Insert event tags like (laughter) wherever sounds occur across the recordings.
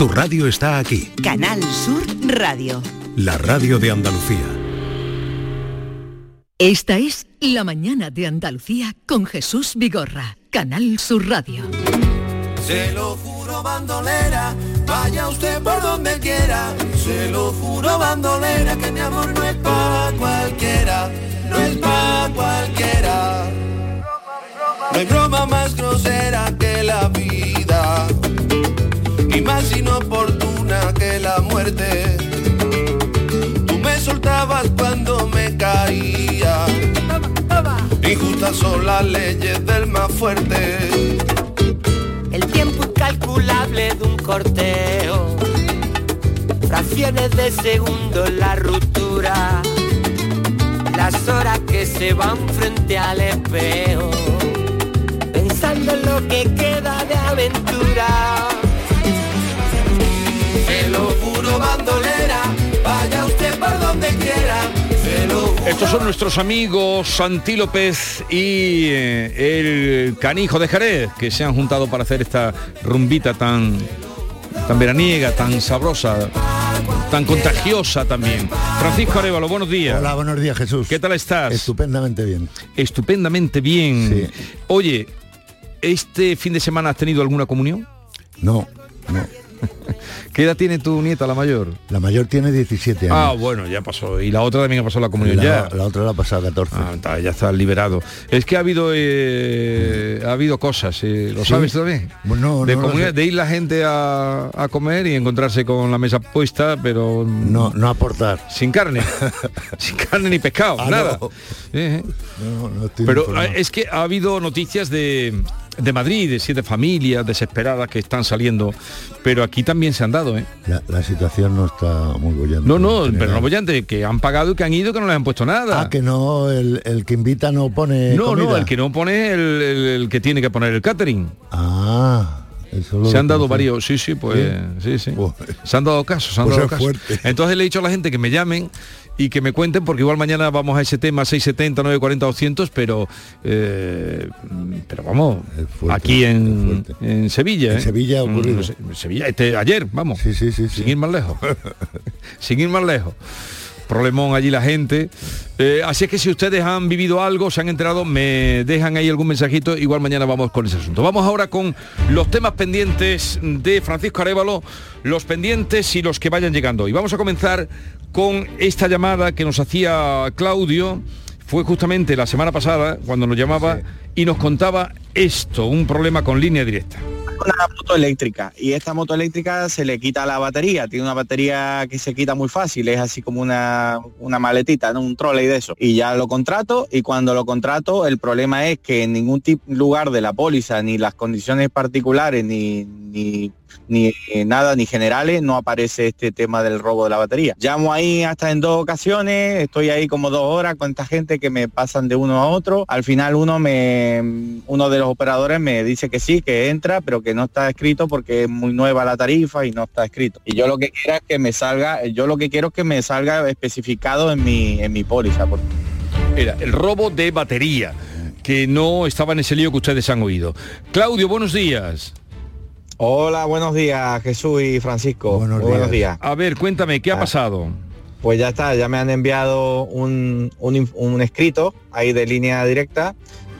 Tu radio está aquí. Canal Sur Radio. La radio de Andalucía. Esta es La mañana de Andalucía con Jesús Vigorra. Canal Sur Radio. Se lo juro bandolera, vaya usted por donde quiera. Se lo juro bandolera, que mi amor no es pa' cualquiera, no es pa' cualquiera. No hay broma más grosera que más inoportuna que la muerte. Tú me soltabas cuando me caía, injustas son las leyes del más fuerte. El tiempo incalculable de un corteo, fracciones de segundo la ruptura, las horas que se van frente al espejo, pensando en lo que queda de aventura. Se lo juro bandolera, vaya usted por donde quiera. Se lo juro Estos son nuestros amigos Santi López y eh, el canijo de Jerez, que se han juntado para hacer esta rumbita tan, tan veraniega, tan sabrosa, tan contagiosa también. Francisco Arevalo, buenos días. Hola, buenos días Jesús. ¿Qué tal estás? Estupendamente bien. Estupendamente bien. Oye, ¿este fin de semana has tenido alguna comunión? No, no. (laughs) ¿Qué edad tiene tu nieta, la mayor? La mayor tiene 17 años. Ah, bueno, ya pasó. Y la otra también ha pasado la comunión la, ya. la otra la ha pasado 14. Ah, está, ya está liberado. Es que ha habido eh, ha habido cosas, eh, ¿lo ¿Sí? sabes también? Bueno, de, no comunidad- de ir la gente a, a comer y encontrarse con la mesa puesta, pero No, no aportar. sin carne, (laughs) sin carne ni pescado, Ah, nada. no. Eh. No, no estoy Pero informado. es que ha habido noticias de, de Madrid, de siete familias desesperadas que están saliendo, pero aquí también se han dado, ¿eh? la, la situación no está muy bollante. No, no, pero no bollante, que han pagado y que han ido que no les han puesto nada. Ah, que no, el, el que invita no pone no, no, el que no pone es el, el- el que tiene que poner el catering. Ah, eso Se han dado varios, sí, sí, pues, sí, sí. Joder. Se han dado casos, se han Pues dado casos. Entonces le he dicho a la gente que me llamen y que me cuenten, porque igual mañana vamos a ese tema 670, 940, 200, pero, eh, pero vamos, fuerte, aquí en, en Sevilla. En ¿eh? Sevilla ocurrido. Mm, Sevilla, este, ayer, vamos, Sí, sí, sí, sí. sin ir más lejos. (laughs) sin ir más lejos. Problemón allí la gente. Eh, así es que si ustedes han vivido algo, se han enterado, me dejan ahí algún mensajito, igual mañana vamos con ese asunto. Vamos ahora con los temas pendientes de Francisco Arevalo, los pendientes y los que vayan llegando. Y vamos a comenzar con esta llamada que nos hacía Claudio, fue justamente la semana pasada cuando nos llamaba y nos contaba esto, un problema con línea directa. una moto eléctrica y esta moto eléctrica se le quita la batería, tiene una batería que se quita muy fácil, es así como una, una maletita, ¿no? un trolley de eso. Y ya lo contrato y cuando lo contrato el problema es que en ningún lugar de la póliza, ni las condiciones particulares, ni, ni, ni nada, ni generales, no aparece este tema del robo de la batería. Llamo ahí hasta en dos ocasiones, estoy ahí como dos horas con esta gente que me pasan de uno a otro. Al final uno me uno de los operadores me dice que sí, que entra, pero que no está escrito porque es muy nueva la tarifa y no está escrito. Y yo lo que quiero es que me salga, yo lo que quiero es que me salga especificado en mi en mi póliza. porque- Era el robo de batería, que no estaba en ese lío que ustedes han oído. Claudio, buenos días. Hola, buenos días Jesús y Francisco. Buenos Muy buenos días. días. A ver, cuéntame, ¿qué ha Ah. pasado? Pues ya está, ya me han enviado un, un un escrito ahí de línea directa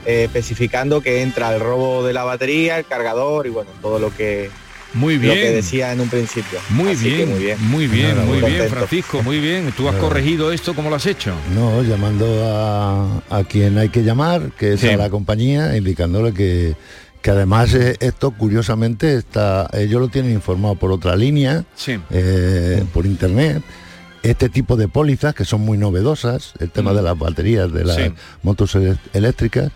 eh, especificando que entra el robo de la batería, el cargador y bueno, todo lo que, Muy lo bien. que decía en un principio. Muy Así bien, muy bien. muy bien, muy bien. Francisco, muy bien. ¿Tú has corregido esto? ¿Cómo lo has hecho? No, llamando a, a quien hay que llamar, que es Sí. a la compañía, indicándole que, que además eh, esto curiosamente está, ellos lo tienen informado por otra línea, Sí. eh, por internet. Este tipo de pólizas que son muy novedosas, el tema Mm. de las baterías de las Sí. motos elé- eléctricas,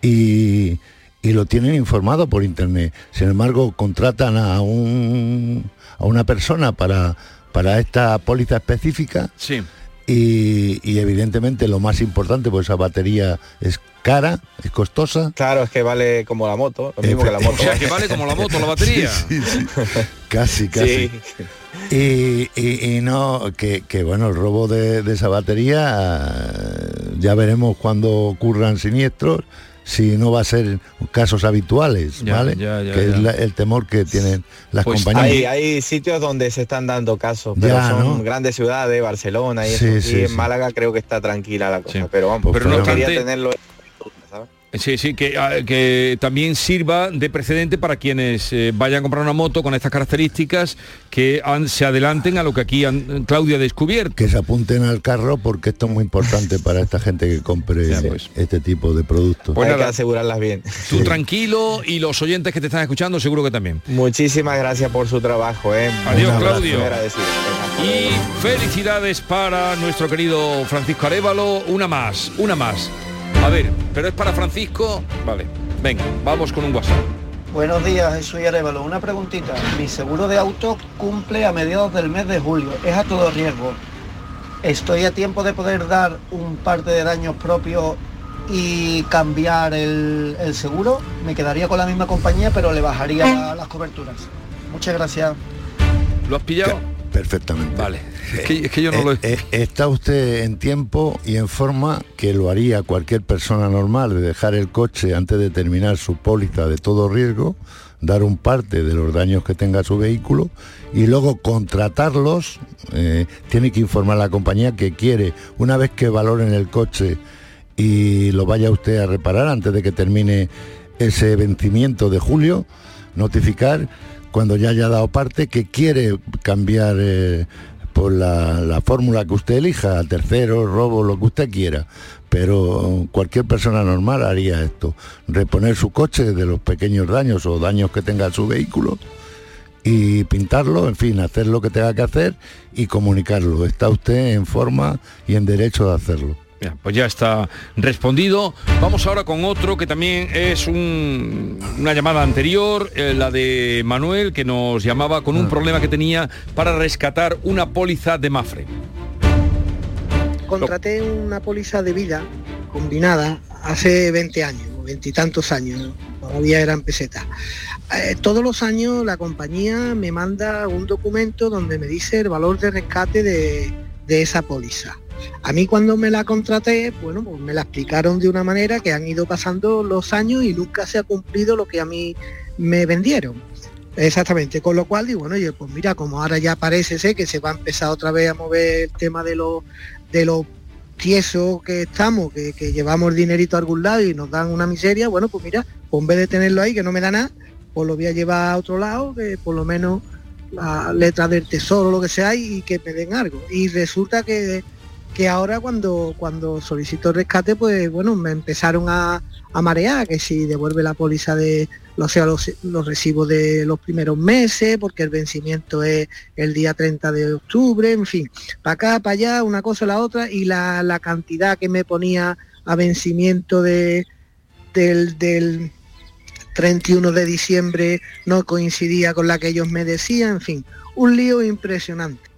y, y lo tienen informado por internet. Sin embargo, contratan a un a una persona para, para esta póliza específica Sí. Y, y evidentemente lo más importante, pues esa batería es cara, es costosa. Claro, es que vale como la moto, lo mismo que la (laughs) O moto. sea, que vale como la moto, la batería. (laughs) Sí, sí, sí. Casi, casi. Sí. Y, y- y no, que, que, bueno, el robo de, de esa batería, eh, ya veremos cuando ocurran siniestros, si no va a ser casos habituales, Ya, ¿vale? ya, ya, que ya. es la- el temor que tienen las Pues compañías. Hay, hay sitios donde se están dando casos, pero Ya, son ¿no? grandes ciudades, Barcelona y Sí, eso. sí, y en sí. Málaga creo que está tranquila la cosa, Sí. pero vamos, Pero no quería tenerlo. Sí, sí, que, ah, que también sirva de precedente para quienes eh, vayan a comprar una moto con estas características que han- se adelanten a lo que aquí han- Claudia ha descubierto. que se apunten al carro porque esto es muy importante para esta gente que compre pues. este tipo de productos. Pues hay nada. que asegurarlas bien. Tú Sí. tranquilo y los oyentes que te están escuchando seguro que también. Muchísimas gracias por su trabajo, ¿eh? Adiós, Claudio. Y felicidades para nuestro querido Francisco Arevalo. Una más, una más. A ver, pero es para Francisco. Vale, venga, vamos con un WhatsApp. Buenos días, soy Arevalo. Una preguntita. Mi seguro de auto cumple a mediados del mes de julio. Es a todo riesgo. ¿Estoy a tiempo de poder dar un parte de daños propios y cambiar el, el seguro? Me quedaría con la misma compañía, pero le bajaría la- las coberturas. Muchas gracias. ¿Lo has pillado? Perfectamente. Vale. Es que, es que yo no lo he... Está usted en tiempo y en forma que lo haría cualquier persona normal de dejar el coche antes de terminar su póliza de todo riesgo, dar un parte de los daños que tenga su vehículo y luego contratarlos. eh, tiene que informar a la compañía que quiere, una vez que valoren el coche y lo vaya usted a reparar antes de que termine ese vencimiento de julio, notificar cuando ya haya dado parte que quiere cambiar eh, por la, la fórmula que usted elija, tercero, robo, lo que usted quiera. Pero cualquier persona normal haría esto, reponer su coche de los pequeños daños o daños que tenga su vehículo y pintarlo, en fin, hacer lo que tenga que hacer y comunicarlo. Está usted en forma y en derecho de hacerlo. Pues ya está respondido. Vamos ahora con otro que también es un- una llamada anterior, eh, la de Manuel, que nos llamaba con un problema que tenía para rescatar una póliza de Mafre. Contraté una póliza de vida combinada hace 20 años, veintitantos años, todavía eran pesetas. Eh, todos los años la compañía me manda un documento donde me dice el valor de rescate de, de esa póliza. A mí cuando me la contraté, bueno, pues me la explicaron de una manera que han ido pasando los años y nunca se ha cumplido lo que a mí me vendieron. Exactamente, con lo cual digo, bueno, oye, pues mira, como ahora ya parece ser que se va a empezar otra vez a mover el tema de los de lo tieso que estamos, que, que llevamos el dinerito a algún lado y nos dan una miseria, bueno, pues mira, pues en vez de tenerlo ahí que no me da nada, pues lo voy a llevar a otro lado, que por lo menos la letra del tesoro, lo que sea, y que me den algo. Y resulta que, que ahora cuando, cuando solicito rescate, pues bueno, me empezaron a, a marear, que si devuelve la póliza de, o sea, los, los recibos de los primeros meses, porque el vencimiento es el día 30 de octubre, en fin, para acá, para allá, una cosa la otra, y la, la cantidad que me ponía a vencimiento de, del, del 31 de diciembre no coincidía con la que ellos me decían, en fin, un lío impresionante.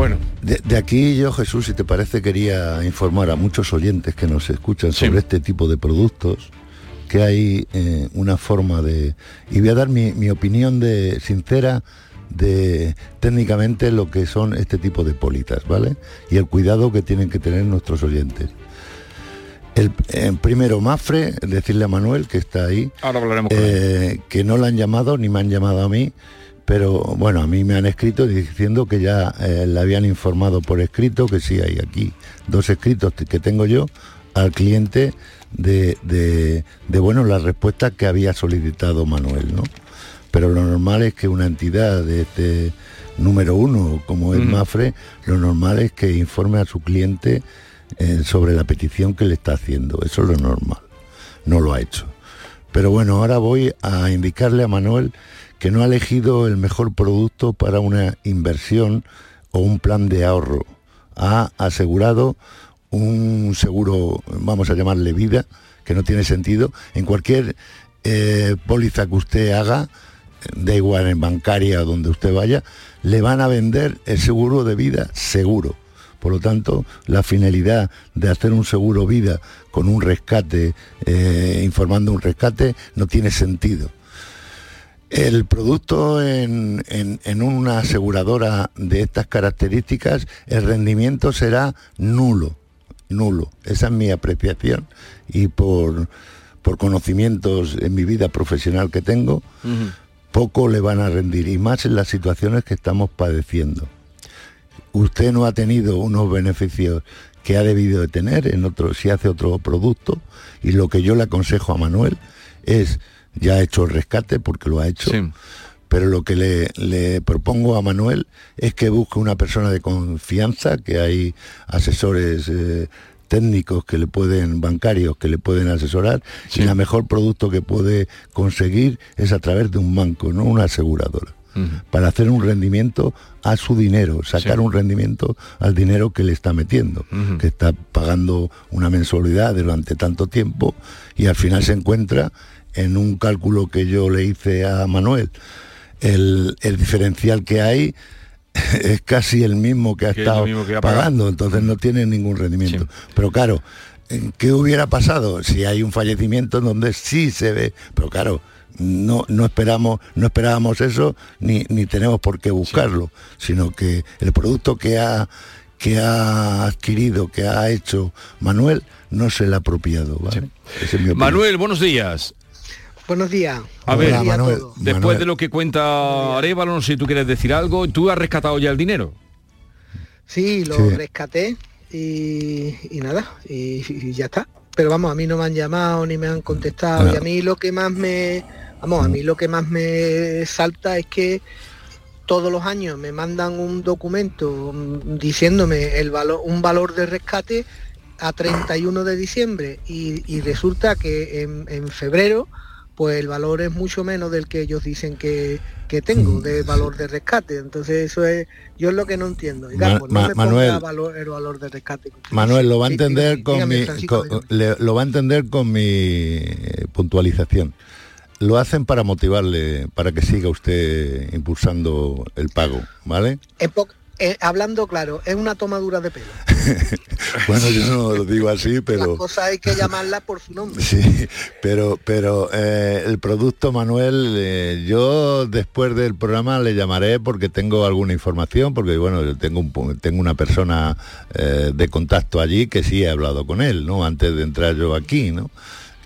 Bueno, De, de aquí yo, Jesús, si te parece, quería informar a muchos oyentes que nos escuchan Sí. sobre este tipo de productos, que hay eh, una forma de... Y voy a dar mi, mi opinión de sincera de técnicamente lo que son este tipo de pólizas, ¿vale? Y el cuidado que tienen que tener nuestros oyentes. El, eh, primero, Mafre, decirle a Manuel, que está ahí, ahora hablaremos con él. eh, que no la han llamado ni me han llamado a mí, pero bueno, a mí me han escrito diciendo que ya eh, le habían informado por escrito, que sí hay aquí dos escritos que tengo yo al cliente de, de, de, bueno, la respuesta que había solicitado Manuel, ¿no? Pero lo normal es que una entidad de este número uno, como es Ujú. Mafre, lo normal es que informe a su cliente eh, sobre la petición que le está haciendo. Eso es lo normal. No lo ha hecho. Pero bueno, ahora voy a indicarle a Manuel que no ha elegido el mejor producto para una inversión o un plan de ahorro. Ha asegurado un seguro, vamos a llamarle vida, que no tiene sentido. En cualquier eh, póliza que usted haga, da igual en bancaria o donde usted vaya, le van a vender el seguro de vida seguro. Por lo tanto, la finalidad de hacer un seguro vida con un rescate, eh, informando un rescate, no tiene sentido. El producto en, en- en una aseguradora de estas características, el rendimiento será nulo. nulo. Esa es mi apreciación y por, por conocimientos en mi vida profesional que tengo, poco le van a rendir y más en las situaciones que estamos padeciendo. Usted no ha tenido unos beneficios que ha debido de tener en otro, si hace otro producto y lo que yo le aconsejo a Manuel es, ya ha hecho el rescate porque lo ha hecho, pero lo que le, le propongo a Manuel es que busque una persona de confianza, que hay asesores eh, técnicos que le pueden, bancarios que le pueden asesorar, y el mejor producto que puede conseguir es a través de un banco, no una aseguradora. Para hacer un rendimiento a su dinero, sacar un rendimiento al dinero que le está metiendo, que está pagando una mensualidad durante tanto tiempo y al final se encuentra en un cálculo que yo le hice a Manuel. El, el diferencial que hay (laughs) es casi el mismo que ha Que estado que ha pagando, entonces no tiene ningún rendimiento. Pero claro, ¿qué hubiera pasado si hay un fallecimiento en donde sí se ve? Pero claro, no, no esperamos, no esperábamos eso ni, ni tenemos por qué buscarlo, sino que el producto que ha que ha adquirido, que ha hecho Manuel, no se le ha apropiado. Manuel, buenos días. Buenos días. A ver, Buenos días a todos. después de lo que cuenta Arevalo, no sé si tú quieres decir algo, tú has rescatado ya el dinero. Sí, lo Sí. rescaté y, y nada, y, y ya está. Pero vamos, a mí no me han llamado ni me han contestado. Y a mí lo que más me, vamos, a mí lo que más me salta es que todos los años me mandan un documento mm, diciéndome el valor, un valor de rescate a 31 de diciembre y, y resulta que en, en febrero pues el valor es mucho menos del que ellos dicen que, que tengo de valor de rescate. Entonces eso es, yo es lo que no entiendo. Ma- pues no me Manuel. valor- el valor de rescate. Manuel lo va a entender sí, con dígame, mi Francisco, con- le- lo va a entender con mi puntualización. Lo hacen para motivarle, para que siga usted impulsando el pago, ¿vale? Po- eh, hablando claro, es una tomadura de pelo. (laughs) Bueno, yo no lo digo así, pero Las cosas hay que llamarlas por su nombre. sí, pero pero eh, el producto Manuel, eh, yo después del programa le llamaré porque tengo alguna información, porque bueno, yo tengo un, tengo una persona de contacto allí que sí he hablado con él, ¿no? Antes de entrar yo aquí, ¿no?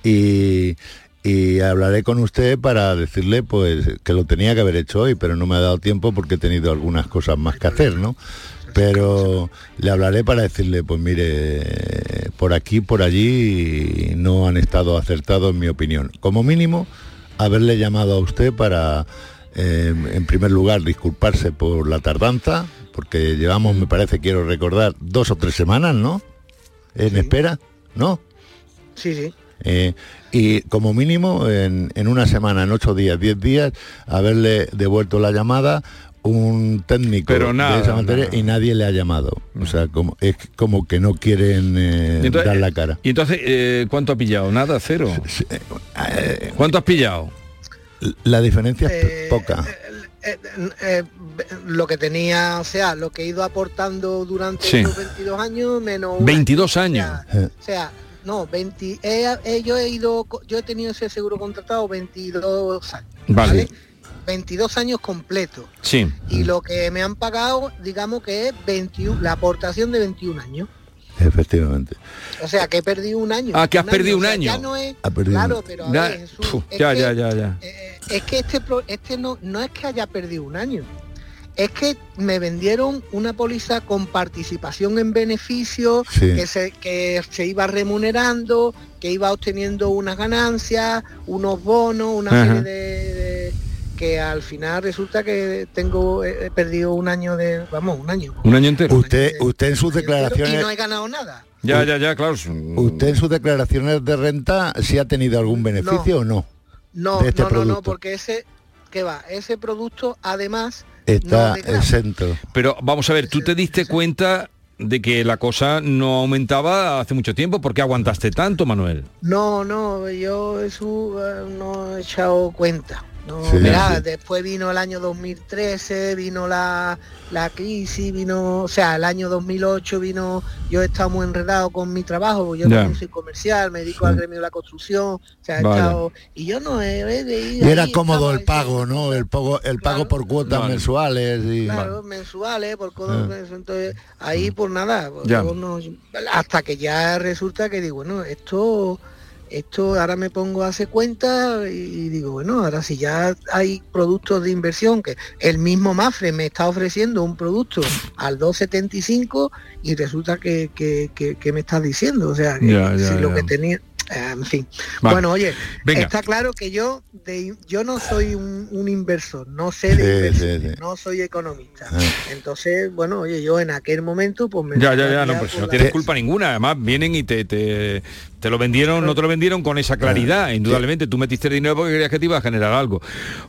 Y, y hablaré con usted para decirle pues que lo tenía que haber hecho hoy, pero no me ha dado tiempo porque he tenido algunas cosas más que hacer, ¿no? Pero le hablaré para decirle, pues mire, por aquí, por allí no han estado acertados en mi opinión. Como mínimo, haberle llamado a usted para, eh, en primer lugar, disculparse por la tardanza, porque llevamos, me parece, quiero recordar, dos o tres semanas, ¿no? En espera, ¿no? Sí, sí. Eh, y como mínimo en, en una semana, en ocho días, diez días, haberle devuelto la llamada un técnico Pero nada, de esa materia nada. y nadie le ha llamado. O sea, como, es como que no quieren eh, entonces- dar la cara. Y entonces, eh, ¿cuánto ha pillado? Nada, cero. eh, ¿Cuánto has pillado? La diferencia es Eh, poca. Eh, eh, lo que tenía, o sea, lo que he ido aportando durante Sí. estos 22 años menos un 22 años. Eh, O sea, no, 20, he- he- yo he ido, yo he tenido ese seguro contratado 22 años. Vale. 22 años completos. Sí. Y lo que me han pagado, digamos que es 21, la aportación de 21 años. Efectivamente. O sea, que he perdido un año. Ah, que has perdido un año. Ya no es, Ha perdido claro, pero a Ya, ya, que- ya, ya, ya. es que este este no no es que haya perdido un año es que me vendieron una póliza con participación en beneficios Sí. que se que se iba remunerando que iba obteniendo unas ganancias unos bonos una Ajá. serie de, de- que al final resulta que tengo he perdido un año de vamos un año Un año entero. Usted, usted en sus y declaraciones, no he ganado nada Ya, ya, ya, claro. usted en sus declaraciones de renta, si ha tenido algún beneficio o no. no este no no no porque ese que va ese producto además Está no exento. Pero vamos a ver, tú te diste cuenta de que la cosa no aumentaba hace mucho tiempo. ¿Por qué aguantaste tanto, Manuel? No, no, yo eso eh, no he echado cuenta. No, Sí, sí. después vino el año 2013, vino la, la crisis, vino, o sea, el año 2008 vino, yo he estado muy enredado con mi trabajo, porque yo también soy comercial, me dedico al gremio de la construcción, o sea, he estado, y yo no he, he de ir Y era ahí, cómodo el pago, ¿no? El pago, el pago por cuotas Vale. mensuales y Claro, mensuales, por codo, Ah. entonces ahí por nada, no- hasta que ya resulta que digo, bueno, esto, esto ahora me pongo a hacer cuenta y, digo, bueno, ahora si ya hay productos de inversión, que el mismo Mafre me está ofreciendo un producto al 2.75 y resulta que, que, que- que me estás diciendo, o sea, que Ya, ya, si lo que tenía, eh, en fin. Vale. Bueno, oye, Venga. está claro que yo de, yo no soy un, un inversor, no sé de Sí, inversión, sí, sí. no soy economista. Entonces, bueno, oye, yo en aquel momento pues me Ya, ya, ya, no, pues si por no la- tienes culpa ninguna. Además, vienen y te, te, te lo vendieron, no te lo vendieron con esa claridad. Indudablemente, tú metiste el dinero porque creías que te iba a generar algo.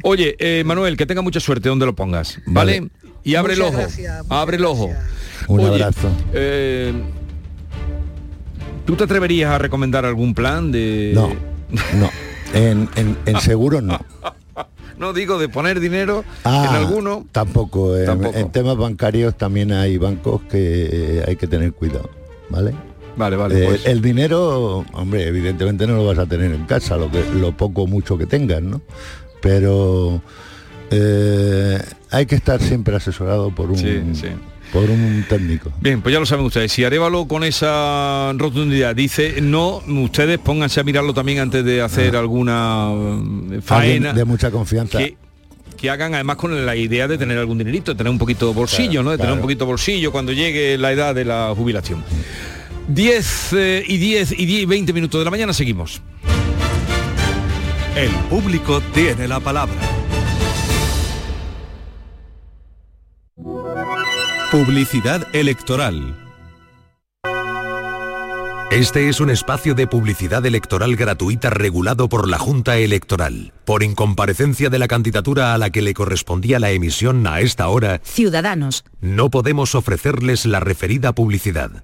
Oye, eh, Manuel, que tenga mucha suerte donde lo pongas, ¿vale? Vale. Y abre el ojo. gracias, abre el ojo. Un Oye, abrazo. eh, ¿Tú te atreverías a recomendar algún plan de...? No, no. En, en, en seguros no. (laughs) No digo de poner dinero Ah, en alguno. Tampoco. En, Tampoco. en temas bancarios también hay bancos que eh, hay que tener cuidado, ¿vale? Vale, vale. Eh, pues. El dinero, hombre, evidentemente no lo vas a tener en casa, lo, que, lo poco o mucho que tengas, ¿no? Pero eh, hay que estar siempre asesorado por un, Sí, sí. por un técnico. Bien, pues ya lo saben ustedes. Si Arevalo con esa rotundidad dice no, ustedes pónganse a mirarlo también antes de hacer alguna eh, Alguien faena. de mucha confianza. que, que hagan además con la idea de tener algún dinerito, de tener un poquito de bolsillo, Claro, ¿no? De tener un poquito bolsillo cuando llegue la edad de la jubilación. 10 eh, y 10 y 10 y 20 minutos de la mañana seguimos. El público tiene la palabra. Publicidad electoral. Este es un espacio de publicidad electoral gratuita regulado por la Junta Electoral. Por incomparecencia de la candidatura a la que le correspondía la emisión a esta hora, Ciudadanos. no podemos ofrecerles la referida publicidad.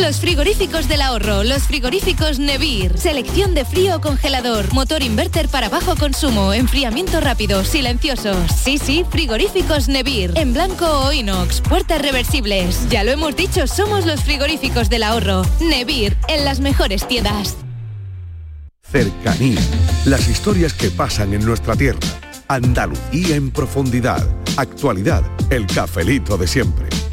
Los frigoríficos del ahorro, los frigoríficos Nevir, selección de frío o congelador, motor inverter para bajo consumo, enfriamiento rápido, silenciosos. Sí, sí, frigoríficos Nevir, en blanco o inox, puertas reversibles. Ya lo hemos dicho, somos los frigoríficos del ahorro. Nevir, en las mejores tiendas. Cercanía. Las historias que pasan en nuestra tierra. Andalucía en profundidad. Actualidad. El cafelito de siempre.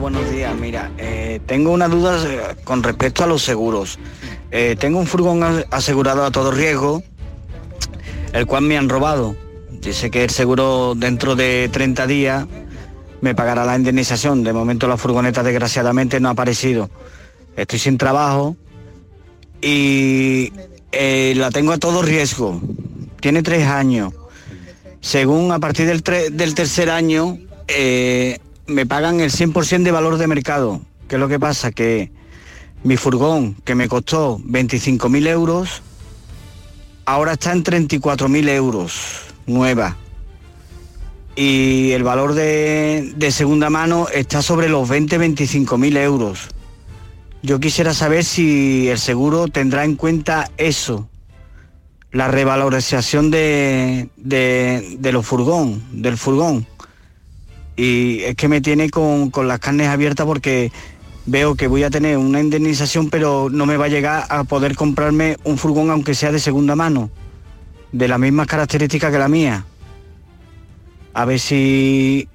Buenos días. Mira, eh, tengo una duda eh, con respecto a los seguros. Eh, tengo un furgón as- asegurado a todo riesgo, el cual me han robado. Dice que el seguro dentro de 30 días me pagará la indemnización. De momento la furgoneta desgraciadamente no ha aparecido. Estoy sin trabajo y la tengo a todo riesgo. Tiene tres años. Según a partir del, del tercer año me pagan el 100% de valor de mercado. ¿Qué es lo que pasa? Que mi furgón, que me costó 25.000 euros, ahora está en 34.000 euros, nueva. Y el valor de, de segunda mano está sobre los 20-25.000 euros. Yo quisiera saber si el seguro tendrá en cuenta eso, la revalorización de, de, de los furgón, del furgón. Y es que me tiene con, con las carnes abiertas porque veo que voy a tener una indemnización, pero no me va a llegar a poder comprarme un furgón aunque sea de segunda mano, de las mismas características que la mía. A ver si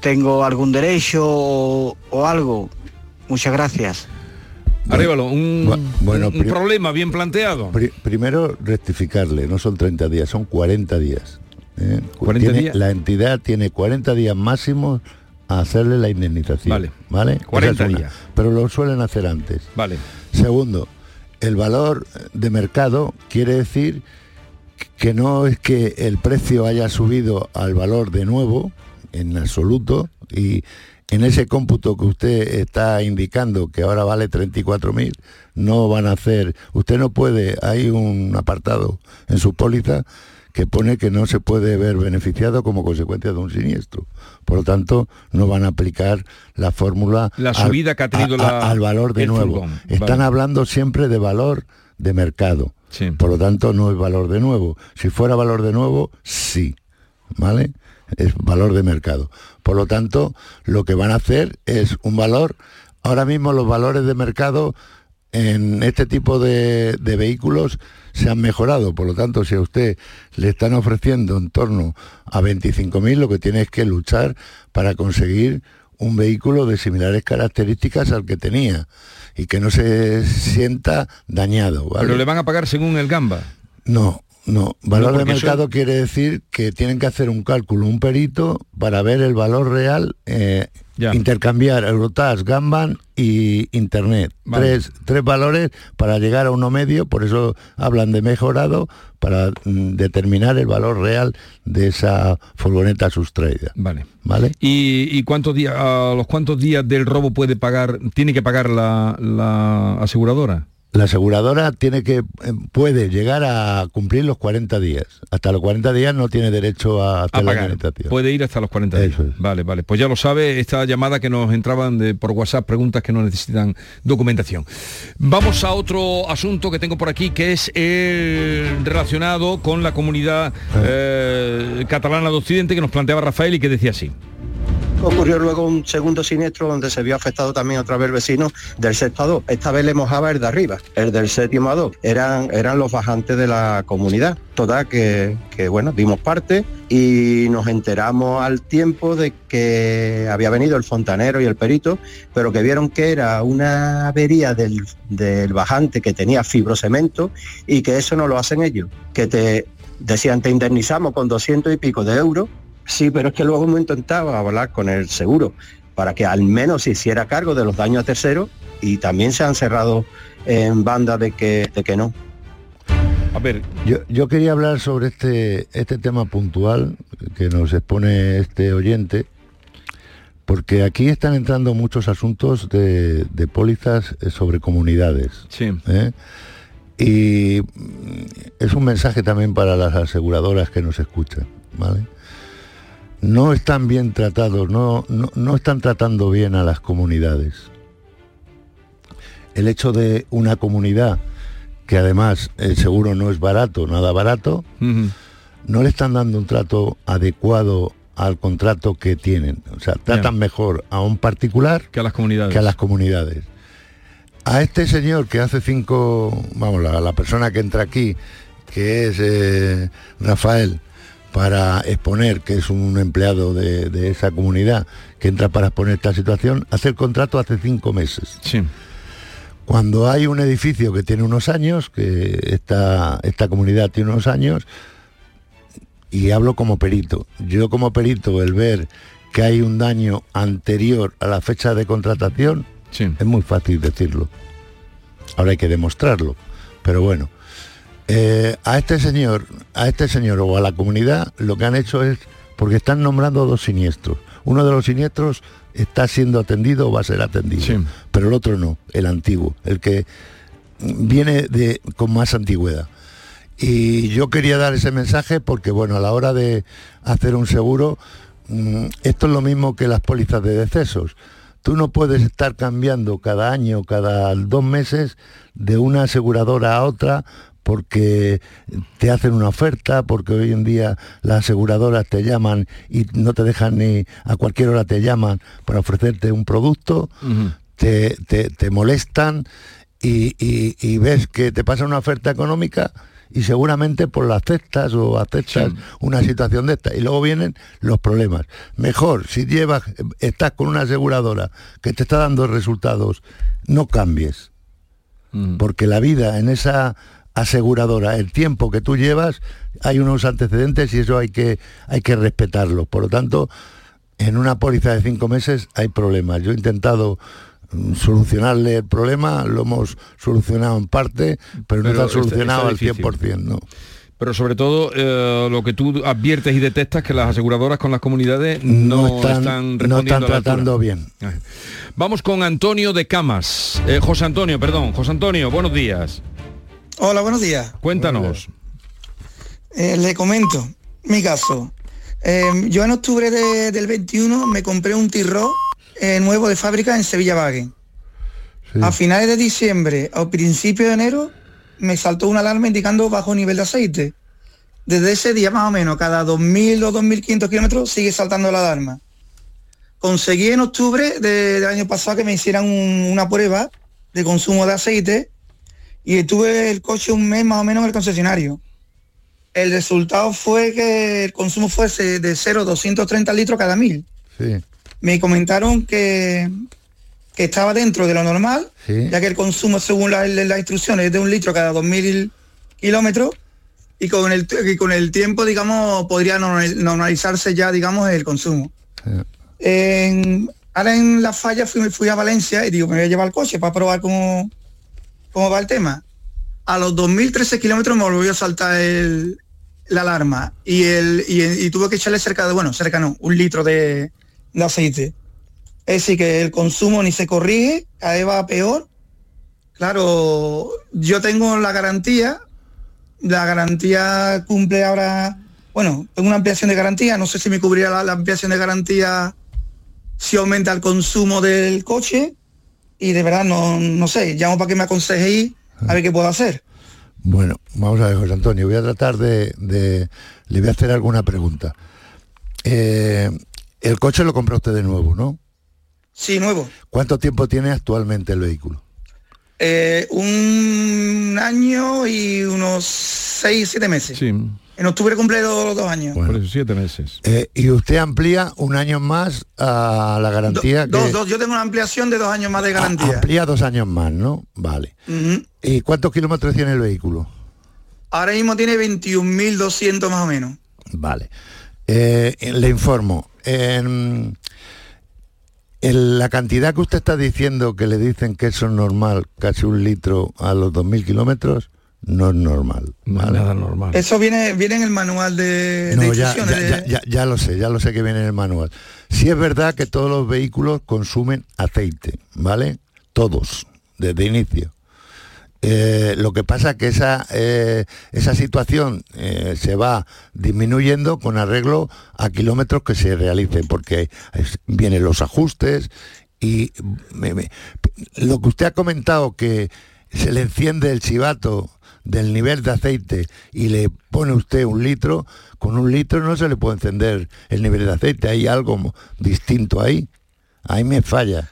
tengo algún derecho o, o algo. Muchas gracias. Arévalo, un, bueno, un- problema bien planteado. Pri- primero rectificarle, no son 30 días, son 40 días. ¿Eh? 40 Tiene- días. La entidad tiene 40 días máximos a hacerle la indemnización. Vale. ¿Vale? Esa 40 es una. días. Pero lo suelen hacer antes. Vale. Segundo, el valor de mercado quiere decir que no es que el precio haya subido al valor de nuevo, en absoluto, y en ese cómputo que usted está indicando que ahora vale 34.000, no van a hacer, usted no puede, hay un apartado en su póliza que pone que no se puede ver beneficiado como consecuencia de un siniestro. Por lo tanto, no van a aplicar la fórmula La al- subida que ha tenido a- la- al valor de nuevo. furgón. Están Vale. hablando siempre de valor de mercado. Por lo tanto, no es valor de nuevo. Si fuera valor de nuevo, sí. ¿Vale? Es valor de mercado. Por lo tanto, lo que van a hacer es un valor. Ahora mismo los valores de mercado en este tipo de, de vehículos se han mejorado. Por lo tanto, si a usted le están ofreciendo en torno a 25.000, lo que tiene es que luchar para conseguir un vehículo de similares características al que tenía y que no se sienta dañado. ¿vale? Pero le van a pagar según el gamba. No, no. Valor No, de mercado quiere decir que tienen que hacer un cálculo, un perito, para ver el valor real, eh, intercambiar Eurotas, Gamban y Internet. Vale. Tres, tres valores para llegar a uno medio, por eso hablan de mejorado, para mm, determinar el valor real de esa furgoneta sustraída. Vale. ¿Vale? ¿Y, y cuántos días, a los cuántos días del robo puede pagar, tiene que pagar la, la aseguradora? La aseguradora tiene que eh, puede llegar a cumplir los 40 días. Hasta los 40 días no tiene derecho a hacer A la pagar. indemnización. Puede ir hasta los 40 días. Vale, vale. Pues ya lo sabe, esta llamada que nos entraban de, por WhatsApp, preguntas que no necesitan documentación. Vamos a otro asunto que tengo por aquí, que es el relacionado con la comunidad eh, catalana de Occidente que nos planteaba Rafael y que decía así. Ocurrió luego un segundo siniestro donde se vio afectado también otra vez el vecino del sexto a dos. Esta vez le mojaba el de arriba, el del séptimo a dos. Eran, eran los bajantes de la comunidad. Total que, que, bueno, dimos parte y nos enteramos al tiempo de que había venido el fontanero y el perito, pero que vieron que era una avería del, del bajante que tenía fibrocemento y que eso no lo hacen ellos. Que te decían te indemnizamos con 200 y pico de euros Sí, pero es que luego hemos intentado hablar con el seguro para que al menos se hiciera cargo de los daños a terceros y también se han cerrado en banda de que, de que no. A ver, Yo, yo quería hablar sobre este, este tema puntual que nos expone este oyente, porque aquí están entrando muchos asuntos de, de pólizas eh, sobre comunidades. Sí. ¿eh? Y es un mensaje también para las aseguradoras que nos escuchan, ¿vale? No están bien tratados, no, no, no están tratando bien a las comunidades. El hecho de una comunidad que además el seguro no es barato, nada barato, no le están dando un trato adecuado al contrato que tienen. O sea, tratan mejor a un particular que a las comunidades. que a las comunidades. A este señor que hace cinco, vamos, la, la persona que entra aquí, que es eh, Rafael, para exponer, que es un empleado de, de esa comunidad que entra para exponer esta situación, hace el contrato hace cinco meses. Sí. Cuando hay un edificio que tiene unos años, que esta, esta comunidad tiene unos años, y hablo como perito. Yo como perito, el ver que hay un daño anterior a la fecha de contratación, es muy fácil decirlo. Ahora hay que demostrarlo. Pero bueno, eh, a este señor, a este señor o a la comunidad, lo que han hecho es, porque están nombrando dos siniestros. Uno de los siniestros está siendo atendido o va a ser atendido, pero el otro no, el antiguo, el que viene de, con más antigüedad. Y yo quería dar ese mensaje porque, bueno, a la hora de hacer un seguro, mm, esto es lo mismo que las pólizas de decesos. Tú no puedes estar cambiando cada año, cada dos meses, de una aseguradora a otra porque te hacen una oferta, porque hoy en día las aseguradoras te llaman y no te dejan ni a cualquier hora te llaman para ofrecerte un producto, te, te- te molestan y, y- y ves que te pasa una oferta económica y seguramente por la aceptas o aceptas una situación de esta. Y luego vienen los problemas. Mejor si llevas, estás con una aseguradora que te está dando resultados, no cambies. Porque la vida en esa aseguradora, el tiempo que tú llevas, hay unos antecedentes y eso hay que, hay que respetarlo. Por lo tanto, en una póliza de cinco meses hay problemas. Yo he intentado mm, solucionarle el problema, lo hemos solucionado en parte, pero, no Pero está está- solucionado está al difícil. 100%, ¿no? Pero sobre todo eh, lo que tú adviertes y detectas que las aseguradoras con las comunidades no, No están- están, no están a la altura. tratando bien. Vamos con Antonio de Camas. Eh, José Antonio, perdón. José Antonio, buenos días. Hola, buenos días. Cuéntanos. Eh, le comento mi caso. Eh, yo en octubre de- del 21 me compré un Tirro eh, nuevo de fábrica en Sevilla Wagen. A finales de diciembre o principio de enero me saltó una alarma indicando bajo nivel de aceite. Desde ese día más o menos, cada 2.000 o 2.500 kilómetros sigue saltando la alarma. Conseguí en octubre de- del año pasado que me hicieran un- una prueba de consumo de aceite y estuve el coche un mes más o menos en el concesionario. El resultado fue que el consumo fuese de 0 a 230 litros cada mil. Sí. Me comentaron que, que estaba dentro de lo normal, Sí. ya que el consumo según la- las instrucciones es de un litro cada 2.000 kilómetros y con el, y con el tiempo, digamos, podría normal- normalizarse ya, digamos, el consumo. En- ahora en la falla fui, fui a Valencia y digo, me voy a llevar el coche para probar cómo, cómo va el tema. A los 2.013 kilómetros me volvió a saltar el- la alarma y, el, y, y tuve que echarle cerca de, bueno, cerca no, un litro de, aceite. Es decir, que el consumo ni se corrige, cada vez va peor. Claro, yo tengo la garantía, la garantía cumple ahora, bueno, tengo una ampliación de garantía, no sé si me cubrirá la ampliación de garantía si aumenta el consumo del coche y de verdad no, no sé, llamo para que me aconsejéis a ver qué puedo hacer. Bueno, vamos a ver, José Antonio, voy a tratar de, de- le voy a hacer alguna pregunta. Eh, el coche lo compró usted de nuevo, ¿no? Sí, nuevo. ¿Cuánto tiempo tiene actualmente el vehículo? Eh, un año y unos seis, siete meses. Sí. En octubre cumple los dos años. Por eso, siete meses. Eh, y usted amplía un año más a la garantía Do- dos, que dos. Yo tengo una ampliación de dos años más de garantía. amplía dos años más, ¿no? Vale. ¿Y cuántos kilómetros tiene el vehículo? Ahora mismo tiene 21.200 más o menos. Vale. Eh, le informo. En, en la cantidad que usted está diciendo que le dicen que eso es normal, casi un litro a los 2.000 kilómetros, no es normal. ¿vale? Nada normal. Eso viene, viene en el manual de, de No, ya, ya- ya- ya lo sé, ya lo sé que viene en el manual. Sí es verdad que todos los vehículos consumen aceite, ¿vale? Todos, desde inicio. Eh, lo que pasa que esa, eh, esa situación eh, se va disminuyendo con arreglo a kilómetros que se realicen, porque es- vienen los ajustes y me- me- lo que usted ha comentado que se le enciende el chivato del nivel de aceite y le pone usted un litro, con un litro no se le puede encender el nivel de aceite, hay algo distinto ahí. Ahí me falla.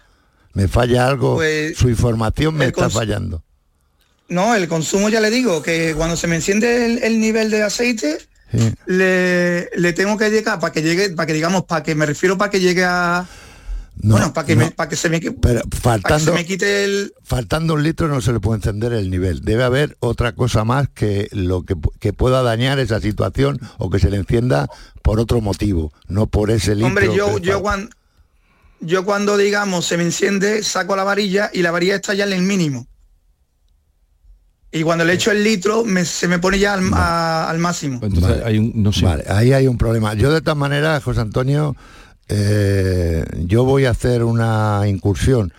Me falla algo, Pues, su información me está fallando. No, el consumo ya le digo, que cuando se me enciende el, el nivel de aceite, le, le tengo que llegar para que llegue, para que digamos, para que me refiero para que llegue a bueno, para que, me- para que se me, Pero faltando, se me quite el faltando un litro no se le puede encender el nivel. Debe haber otra cosa más que lo que, que pueda dañar esa situación o que se le encienda por otro motivo, no por ese litro. Hombre, yo, yo cuando yo cuando digamos se me enciende, saco la varilla y la varilla está ya en el mínimo. Y cuando le echo el litro, me- se me pone ya al, a- al máximo. Entonces hay un, no sé. Vale, ahí hay un problema. Yo de todas maneras, José Antonio, eh, yo voy a hacer una incursión.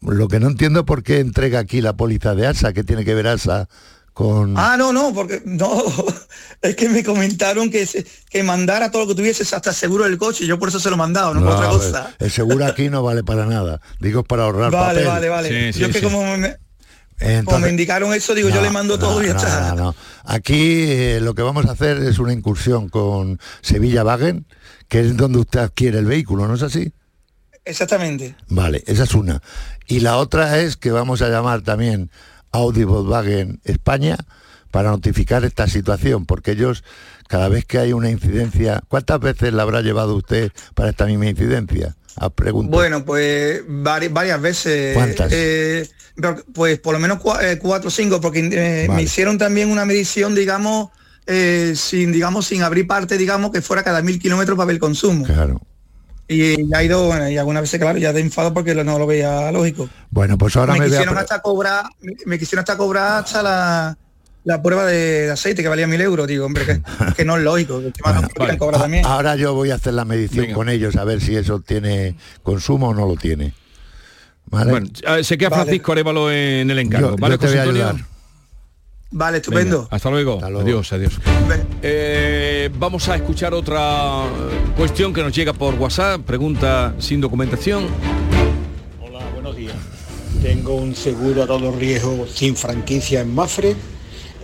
Lo que no entiendo es por qué entrega aquí la póliza de ASA, que tiene que ver ASA con... Ah, no, no, porque no, (laughs) es que me comentaron que, se- que mandara todo lo que tuvieses hasta seguro del coche, yo por eso se lo he mandado, no, por otra ver, cosa. el seguro aquí no vale para nada. Digo, es para ahorrar Vale, papel. vale, vale. yo que como me, como Entonces- me indicaron eso, digo, yo le mando todo y está. no. Aquí eh, lo que vamos a hacer es una incursión con Sevilla Wagen, que es donde usted adquiere el vehículo, ¿no es así? Exactamente. Vale, esa es una. Y la otra es que vamos a llamar también Audi Volkswagen España para notificar esta situación, porque ellos, cada vez que hay una incidencia, ¿cuántas veces la habrá llevado usted para esta misma incidencia? A preguntar. Bueno, pues vari- varias veces. ¿Cuántas? eh, pues por lo menos eh, cuatro o cinco, porque eh, Vale. me hicieron también una medición, digamos, eh, sin, digamos, sin abrir parte, digamos, que fuera cada mil kilómetros para ver el consumo. Claro. Y ha ido, bueno, y algunas veces, claro, ya de enfado porque no lo veía lógico. Bueno, pues ahora me, me, a quisieron hasta cobrar, me, me quisieron hasta cobrar hasta la, la prueba de, aceite que valía mil euros. Digo, hombre, que, que no es lógico, que cobrar también. Ahora yo voy a hacer la medición con ellos a ver si eso tiene consumo o no lo tiene. ¿Vale? Bueno, a ver, se queda Vale. Francisco Arevalo en el encargo. Yo- ¿Vale, yo te voy a ayudar. Vale, estupendo. Venga, hasta luego. Adiós, adiós. Eh, vamos a escuchar otra eh, cuestión que nos llega por WhatsApp. Pregunta sin documentación. Hola, buenos días. Tengo un seguro a todo riesgo sin franquicia en Mafre.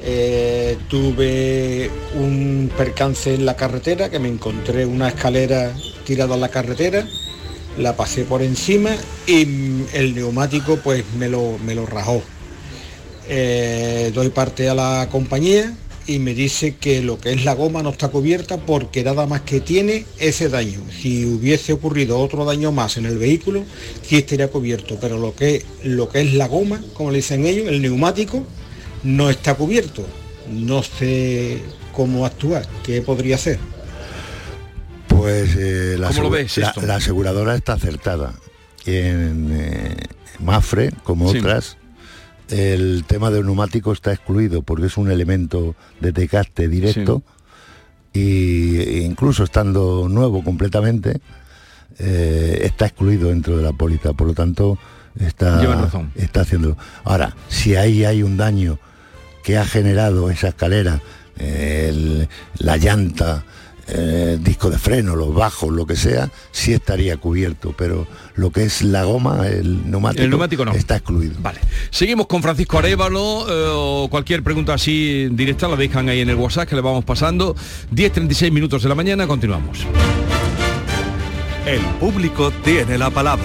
Eh, tuve un percance en la carretera que me encontré una escalera tirada a la carretera, la pasé por encima y el neumático pues me lo, me lo rajó. Eh, doy parte a la compañía y me dice que lo que es la goma no está cubierta porque nada más que tiene ese daño. Si hubiese ocurrido otro daño más en el vehículo, sí estaría cubierto, pero lo que, lo que es la goma, como le dicen ellos, el neumático, no está cubierto. No sé cómo actuar, qué podría hacer. Pues eh, la, ¿Cómo lo asegu- ves la- esto? la aseguradora está acertada. En eh, Mafre, como Sí. otras, el tema del neumático está excluido porque es un elemento de desgaste directo y e incluso estando nuevo completamente, eh, está excluido dentro de la póliza. Por lo tanto, está, razón. está haciéndolo. Ahora, si ahí hay un daño que ha generado esa escalera, el- la llanta, eh, el disco de freno, los bajos, lo que sea, sí estaría cubierto, pero lo que es la goma, el neumático, El neumático no. está excluido. Vale. Seguimos con Francisco Arevalo. eh, o cualquier pregunta así directa la dejan ahí en el WhatsApp que le vamos pasando. 10.36 minutos de la mañana. Continuamos. El público tiene la palabra.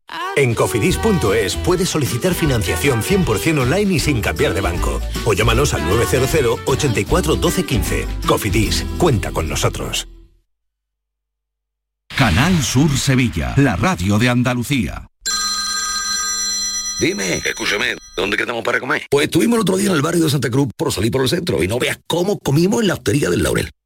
En cofidis.es puedes solicitar financiación 100% online y sin cambiar de banco. O llámanos al 900 84 12 15. Cofidis, cuenta con nosotros. Canal Sur Sevilla, la radio de Andalucía. Dime, escúchame, ¿dónde quedamos para comer? Pues estuvimos el otro día en el barrio de Santa Cruz por salir por el centro y no veas cómo comimos en la hostería del Laurel.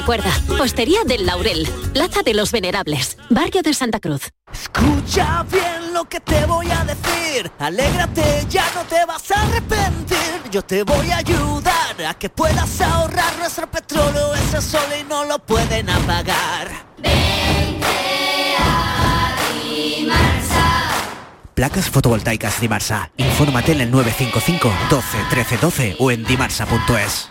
Recuerda, Postería del Laurel, Plaza de los Venerables, Barrio de Santa Cruz. Escucha bien lo que te voy a decir. Alégrate, ya no te vas a arrepentir. Yo te voy a ayudar a que puedas ahorrar nuestro petróleo. Ese sol y no lo pueden apagar. Placas fotovoltaicas Dimarsa. Infórmate en el 955 12 13 12 o en dimarsa.es.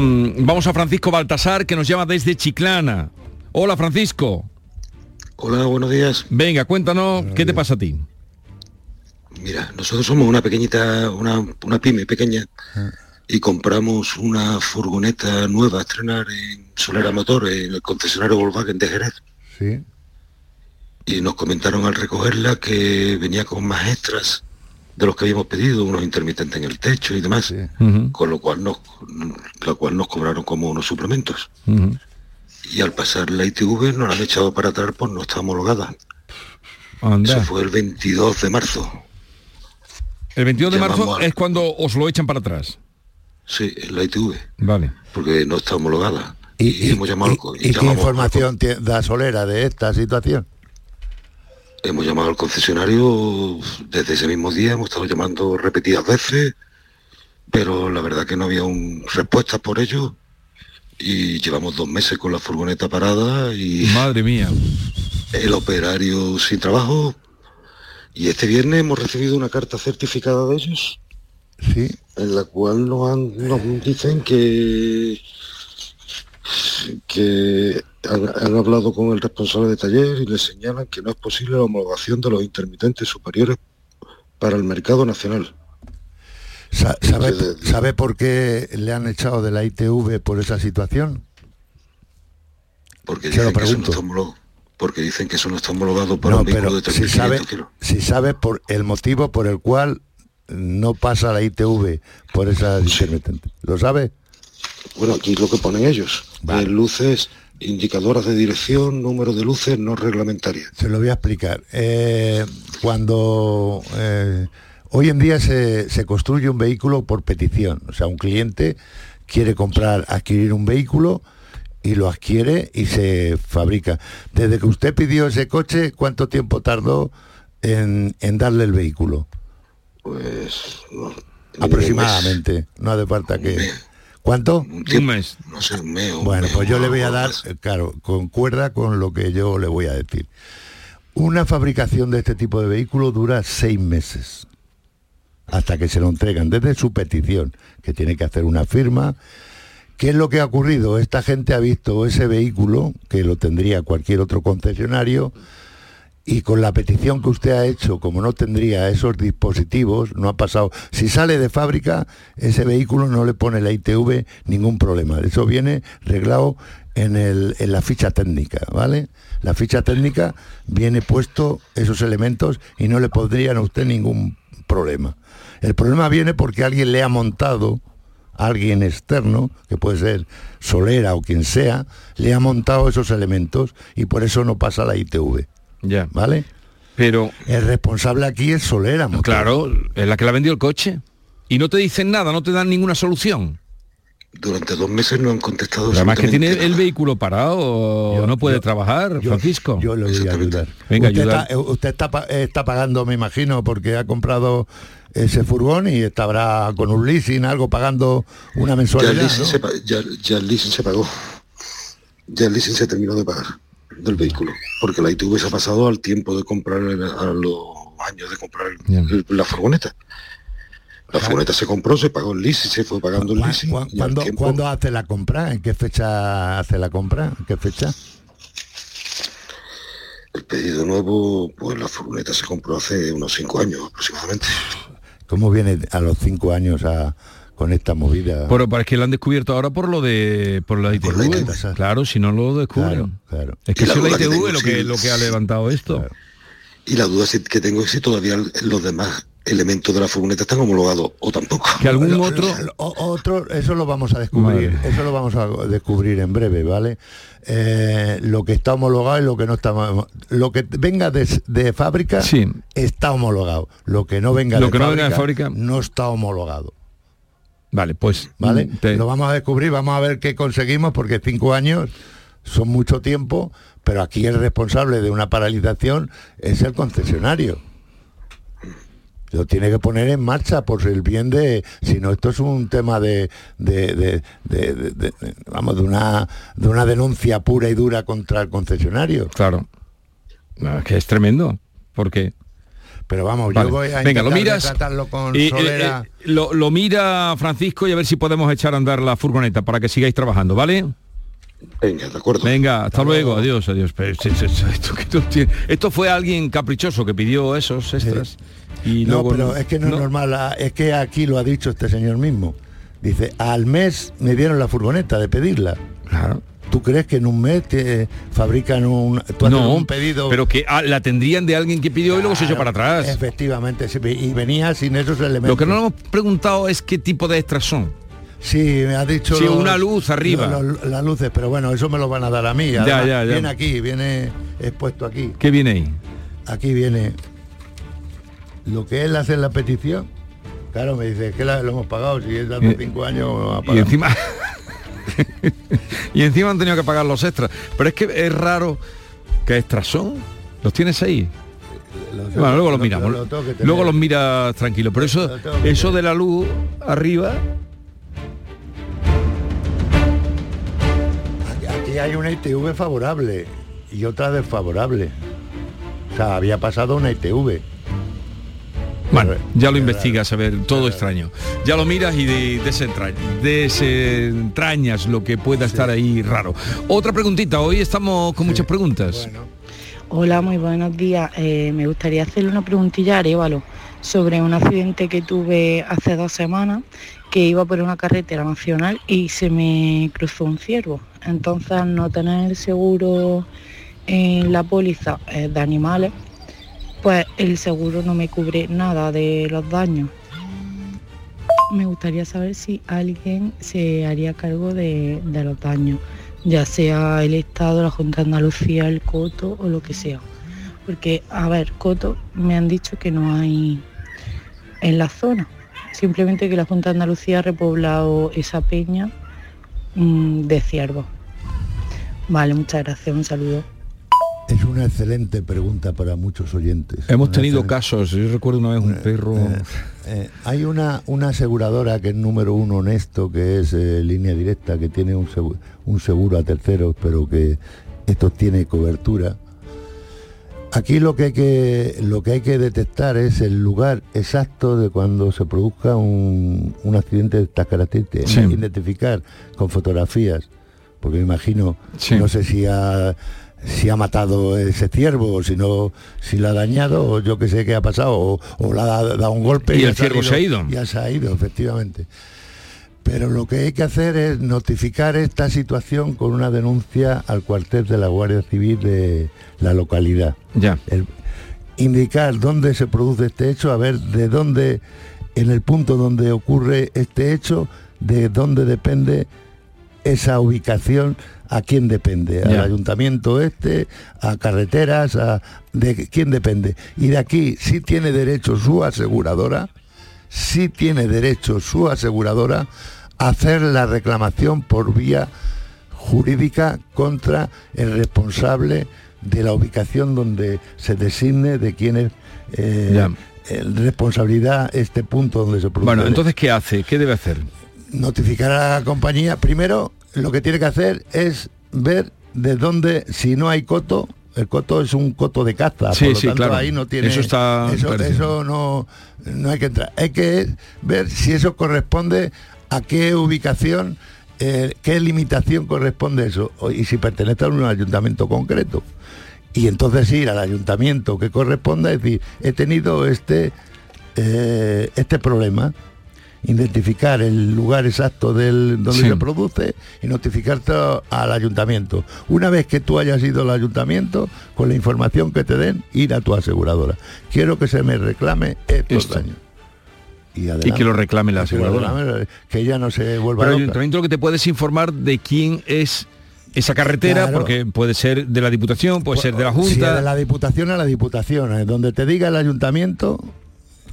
Vamos a Francisco Baltasar, que nos llama desde Chiclana. Hola, Francisco. Hola, buenos días. Venga, cuéntanos, ¿qué te pasa a ti? Mira, nosotros somos una pequeñita, una, una pyme pequeña y compramos una furgoneta nueva a estrenar en Solera Motor, en el concesionario Volkswagen de Jerez. Sí. Y nos comentaron al recogerla que venía con más extras de los que habíamos pedido, unos intermitentes en el techo y demás, con lo cual nos, lo cual nos cobraron como unos suplementos. Y al pasar la ITV nos la han echado para atrás por no está homologada. Anda. Eso fue el 22 de marzo. El 22 de marzo Llamamos al- es cuando os lo echan para atrás. Sí, en la ITV, Vale. porque no está homologada. Y, hemos llamado y ¿Y qué información da Solera de esta situación? Hemos llamado al concesionario desde ese mismo día, hemos estado llamando repetidas veces, pero la verdad que no había un respuesta por ello y llevamos dos meses con la furgoneta parada y Madre mía. el operario sin trabajo y este viernes hemos recibido una carta certificada de ellos Sí. en la cual nos, han- nos dicen que que han, han hablado con el responsable de taller y le señalan que no es posible la homologación de los intermitentes superiores para el mercado nacional. Sa- ¿Sabe, sabe por qué le han echado de la ITV por esa situación? Porque lo dicen que eso no está homologado. Porque dicen que eso no está homologado para No, un vehículo de si sabe, 3.500 kilos. si sabe por el motivo por el cual no pasa la ITV por esa intermitente. ¿Lo sabe? Bueno, aquí es lo que ponen ellos. Eh, luces, indicadoras de dirección, número de luces no reglamentarias. Se lo voy a explicar. Eh, cuando eh, hoy en día se, se construye un vehículo por petición, o sea, un cliente quiere comprar, adquirir un vehículo y lo adquiere y se fabrica. Desde que usted pidió ese coche, ¿cuánto tiempo tardó en, en darle el vehículo? Pues no, Aproximadamente. No hace falta que. ¿Cuánto? Un mes. No sé, un mes. un Bueno, mes, pues yo le voy a dar, claro, concuerda con lo que yo le voy a decir. Una fabricación de este tipo de vehículo dura seis meses hasta que se lo entregan desde su petición, que tiene que hacer una firma. ¿Qué es lo que ha ocurrido? Esta gente ha visto ese vehículo, que lo tendría cualquier otro concesionario, y con la petición que usted ha hecho, como no tendría esos dispositivos, no ha pasado. Si sale de fábrica, ese vehículo no le pone la ITV ningún problema. Eso viene reglado en, el- en la ficha técnica, ¿vale? La ficha técnica viene puesto esos elementos y no le pondrían a usted ningún problema. El problema viene porque alguien le ha montado, alguien externo, que puede ser Solera o quien sea, le ha montado esos elementos y por eso no pasa la ITV. Ya. ¿Vale? Pero. El responsable aquí es Solera. Motor. Claro, es la que la vendió el coche. Y no te dicen nada, no te dan ninguna solución. durante dos meses no han contestado. Pero además que tiene el vehículo parado no puede trabajar, Francisco. Yo le voy a ayudar. Venga, usted ayudar. está, eh, usted está, pa- está pagando, me imagino, porque ha comprado ese furgón y estará con un leasing, algo pagando una Ya el, mensualidad. leasing ¿no? se, ya, ya el leasing se pagó. Ya el leasing se terminó de pagar del vehículo. Porque la ITV se ha pasado al tiempo de comprar, el- a los años de comprar el- la furgoneta. La furgoneta se compró, se pagó el leasing, se fue pagando el al ¿Cuándo, tiempo- cuándo hace la compra? ¿En qué fecha hace la compra? ¿En qué fecha? El pedido nuevo, pues la furgoneta se compró hace unos cinco años aproximadamente. ¿Cómo viene a los cinco años a- con esta movida? Pero para que lo han descubierto ahora por lo de por la ITV. Claro, si no lo descubren. Claro, Es que la es la que ITV tengo, lo que sí, lo que ha levantado esto. Y la duda que tengo es si todavía los demás elementos de la furgoneta están homologados o tampoco. Que algún otro o- otro, eso lo vamos a descubrir, Vale. eso lo vamos a descubrir en breve, ¿vale? Eh, lo que está homologado y lo que no está lo que venga de, de fábrica Sí. está homologado. Lo que no venga Lo de que no venga de fábrica- no está homologado. Vale, pues ¿Vale? mm, te- Lo vamos a descubrir, vamos a ver qué conseguimos, porque cinco años son mucho tiempo, pero aquí el responsable de una paralización es el concesionario. Lo tiene que poner en marcha por el bien de, si no esto es un tema de, de- de- de- de- de- vamos, de una, de una denuncia pura y dura contra el concesionario. Claro. No, es que es tremendo. Porque. Pero vamos, Vale. yo voy a Venga, lo miras. retratarlo con y, eh, solera. eh, lo, lo mira Francisco y a ver si podemos echar a andar la furgoneta para que sigáis trabajando, ¿vale? Venga, de acuerdo. Venga, hasta, luego. adiós, adiós. Pero, esto, que tú tienes- esto fue alguien caprichoso que pidió esos extras. Y no, luego pero es que no, es normal, ah, es que aquí lo ha dicho este señor mismo. Dice, al mes me dieron la furgoneta de pedirla. Claro. ¿Tú crees que en un mes te fabrican un, tú No, un pedido? pero que ah, la tendrían de alguien que pidió y luego se echó para atrás. Efectivamente, y venía sin esos elementos. Lo que no hemos preguntado es qué tipo de extras son. Sí, me ha dicho Sí, los- una luz arriba. los- los- las luces, pero bueno, eso me lo van a dar a mí. Ya, ya, ya. Viene aquí, viene expuesto aquí. ¿Qué viene ahí? Aquí viene lo que él hace en la petición. Claro, me dice que lo hemos pagado, si es hace Eh, cinco años lo ha Y encima (laughs) (laughs) y encima han tenido que pagar los extras. Pero es que es raro que extras son. ¿Los tienes ahí? Bueno, luego los lo- miramos. lo- lo tengo luego los miras tranquilo. Pero eso, Lo tengo eso de la luz arriba. Aquí hay una ITV favorable y otra desfavorable. O sea, había pasado una ITV. Bueno, ya lo investigas, a ver, todo extraño. Ya lo miras y de- desentra- desentrañas lo que pueda estar ahí raro. Otra preguntita, hoy estamos con muchas preguntas. Hola, muy buenos días. Eh, me gustaría hacerle una preguntilla a Arevalo sobre un accidente que tuve hace dos semanas, que iba por una carretera nacional y se me cruzó un ciervo. Entonces, no tener seguro en la póliza eh, de animales, pues el seguro no me cubre nada de los daños. Me gustaría saber si alguien se haría cargo de, de los daños, ya sea el Estado, la Junta de Andalucía, el Coto o lo que sea. Porque, a ver, Coto me han dicho que no hay en la zona. Simplemente que la Junta de Andalucía ha repoblado esa peña mm, de ciervos. Vale, muchas gracias, un saludo. Es una excelente pregunta para muchos oyentes. Hemos Una tenido excelente- casos, yo recuerdo una vez un perro... Eh, hay una, una aseguradora que es número uno honesto, que es eh, línea directa, que tiene un seguro, un seguro a terceros, pero que esto tiene cobertura. Aquí lo que hay que lo que hay que detectar es el lugar exacto de cuando se produzca un, un accidente de estas características, Sí. identificar con fotografías, porque me imagino, Sí. no sé si ha si ha matado ese ciervo o si no si lo ha dañado o yo que sé qué ha pasado o, o le ha dado un golpe Y el ciervo se ha ido. ya se ha ido efectivamente pero lo que hay que hacer es notificar esta situación con una denuncia al cuartel de la Guardia Civil de la localidad. Ya. El- indicar dónde se produce este hecho, a ver de dónde, en el punto donde ocurre este hecho, de dónde depende esa ubicación, a quién depende, al Ya. ayuntamiento este, a carreteras, a de quién depende. Y de aquí sí tiene derecho su aseguradora, sí tiene derecho su aseguradora hacer la reclamación por vía jurídica contra el responsable de la ubicación donde se designe de quién es eh, responsabilidad este punto donde se produce. Bueno, entonces ¿qué hace? ¿Qué debe hacer? Notificar a la compañía. Primero, lo que tiene que hacer es ver de dónde, si no hay coto, el coto es un coto de caza, Sí, por lo sí, tanto claro. ahí no tiene Eso está eso, eso no, no hay que entrar. Hay que ver si eso corresponde a qué ubicación, eh, qué limitación corresponde eso, y si pertenece a un ayuntamiento concreto. Y entonces ir al ayuntamiento que corresponda y decir, he tenido este, eh, este problema, identificar el lugar exacto del donde Sí. se produce y notificarte al ayuntamiento. Una vez que tú hayas ido al ayuntamiento, con la información que te den, ir a tu aseguradora. Quiero que se me reclame estos Esto. daños. Y, Y que lo reclame la aseguradora. que ella no se vuelva Pero el ayuntamiento lo que te puedes informar de quién es esa carretera, Claro. porque puede ser de la Diputación, puede ser de la Junta. de la Diputación a la Diputación, eh, donde te diga el ayuntamiento,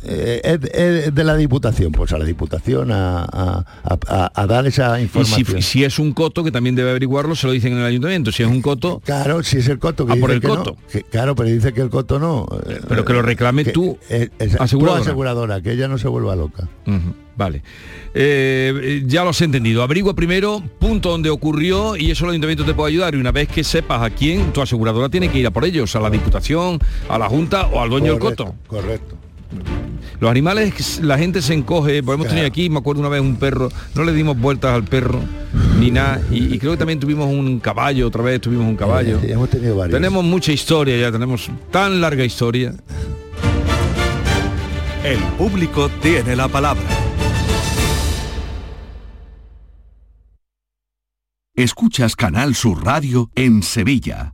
eh, es, es de la Diputación, pues a la Diputación a, a- a- a dar esa Y si, información. si es un coto, que también debe averiguarlo, se lo dicen en el ayuntamiento. Si es un coto, Claro, si es el coto que Ah, por el que no, coto. que- claro, pero dice que el coto no. eh, pero que lo reclame que- tú, eh, esa- aseguradora. aseguradora, que ella no se vuelva loca. Vale. Eh, eh, ya lo has entendido. Averigua primero punto donde ocurrió y eso el ayuntamiento te puede ayudar. Y una vez que sepas a quién, tu aseguradora tiene que ir a por ellos, a la Diputación, a la Junta o al dueño Correcto, del coto. Correcto. Los animales, la gente se encoge, pues hemos tenido aquí, me acuerdo una vez un perro, no le dimos vueltas al perro, ni nada, y, y creo que también tuvimos un caballo, otra vez tuvimos un caballo. Sí, hemos tenido varios. Tenemos mucha historia ya, tenemos tan larga historia. El público tiene la palabra. Escuchas Canal Sur Radio en Sevilla.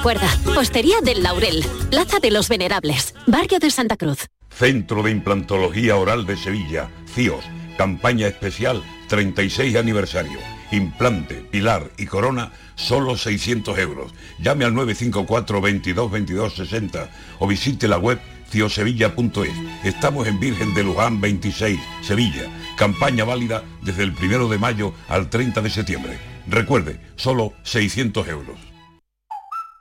Recuerda, Hostería del Laurel, Plaza de los Venerables, Barrio de Santa Cruz. Centro de Implantología Oral de Sevilla, CIOS, campaña especial 36 aniversario. Implante, pilar y corona, solo 600 euros. Llame al 954 22 22 60 o visite la web ciosevilla.es. Estamos en Virgen de Luján 26, Sevilla. Campaña válida desde el 1 de mayo al 30 de septiembre. Recuerde, solo 600 euros.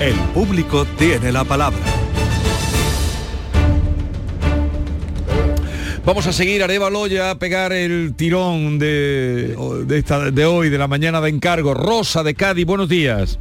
El público tiene la palabra. Vamos a seguir Arevalo ya a pegar el tirón de, de, esta, de hoy, de la mañana de encargo. Rosa de Cádiz, buenos días.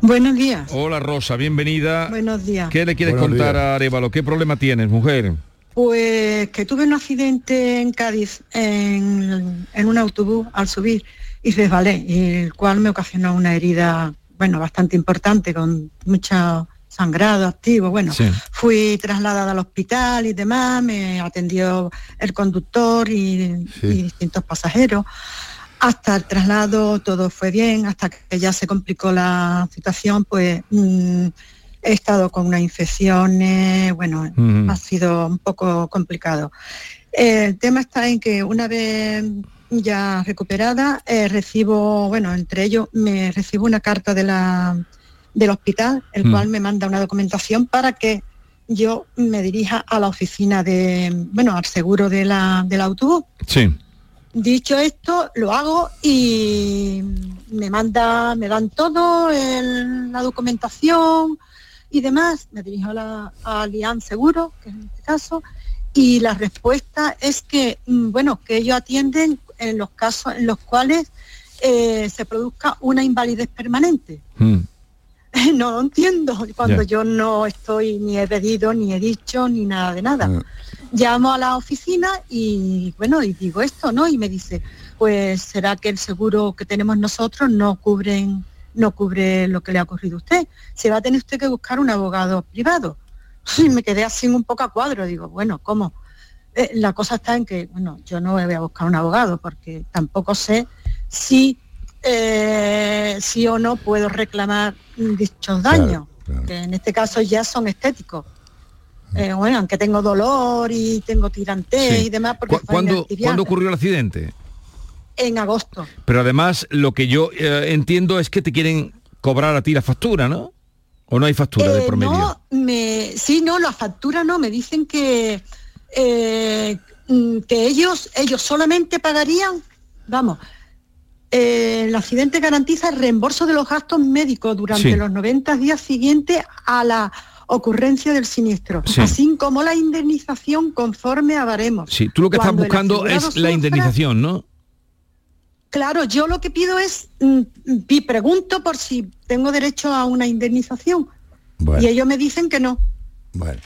Buenos días. Hola Rosa, bienvenida. Buenos días. ¿Qué le quieres Buenos contar días. a Arevalo? ¿Qué problema tienes, mujer? Pues que tuve un accidente en Cádiz en, en un autobús al subir y resbalé, y el cual me ocasionó una herida, bueno, bastante importante, con mucho sangrado activo. Bueno, Sí. fui trasladada al hospital y demás, me atendió el conductor y, Sí. y distintos pasajeros. Hasta el traslado todo fue bien, hasta que ya se complicó la situación, pues mm, he estado con unas infecciones, bueno, ha sido un poco complicado. El tema está en que una vez ya recuperada, eh, recibo, bueno, entre ellos me recibo una carta de la, del hospital, el Mm. cual me manda una documentación para que yo me dirija a la oficina de, bueno, al seguro de la, del autobús. Sí. Dicho esto, lo hago y me manda, me dan todo, el- la documentación y demás. Me dirijo a la a Lian Seguro, que es en este caso, y la respuesta es que, mm, bueno, que ellos atienden en los casos en los cuales eh, se produzca una invalidez permanente. Mm. (laughs) No lo entiendo cuando yo no estoy ni he pedido, ni he dicho, ni nada de nada. Mm. Llamo a la oficina y bueno, y digo esto, ¿no? Y me dice, pues será que el seguro que tenemos nosotros no cubren, no cubre lo que le ha ocurrido a usted. Se va a tener usted que buscar un abogado privado. (laughs) Y me quedé así un poco a cuadro, digo, bueno, ¿cómo? Eh, la cosa está en que, bueno, yo no voy a buscar un abogado porque tampoco sé si eh, sí o no puedo reclamar dichos daños, que en este caso ya son estéticos. Eh, bueno, aunque tengo dolor y tengo tirantez Sí. y demás, porque ¿Cu- ¿Cuándo, Altiviana, ¿Cuándo ocurrió el accidente? en agosto. Pero además lo que yo eh, entiendo es que te quieren cobrar a ti la factura, ¿no? ¿O no hay factura de Eh, por medio? no, me, sí, no, la factura no, me dicen que, eh, mm, que ellos, ellos solamente pagarían, vamos, eh, el accidente garantiza el reembolso de los gastos médicos durante Sí. los 90 días siguientes a la ocurrencia del siniestro, Sí. así como la indemnización conforme a baremos. Sí, tú lo que estás Cuando el buscando es la indemnización, ¿no? Claro, yo lo que pido es, mm, y pregunto por si tengo derecho a una indemnización. Bueno. Y ellos me dicen que no. Bueno.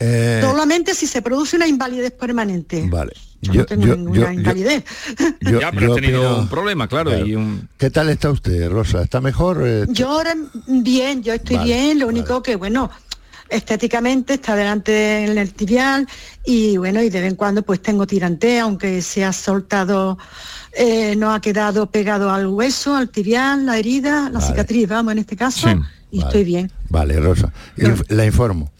Eh, Solamente si se produce una invalidez permanente. vale. Yo, no tengo ninguna invalidez. (laughs) yo- ya, pero yo has tenido opino- un problema, claro. Claro. Y un... ¿Qué tal está usted, Rosa? ¿Está mejor? Eh, Yo ahora bien, yo estoy Vale, bien, lo único que, bueno, estéticamente está delante en el tibial y bueno, y de vez en cuando pues tengo tirantez, aunque se ha soltado, eh, no ha quedado pegado al hueso, al tibial, la herida, la cicatriz, vamos, en este caso, y vale. estoy bien. Vale, Rosa. Inf- La informo.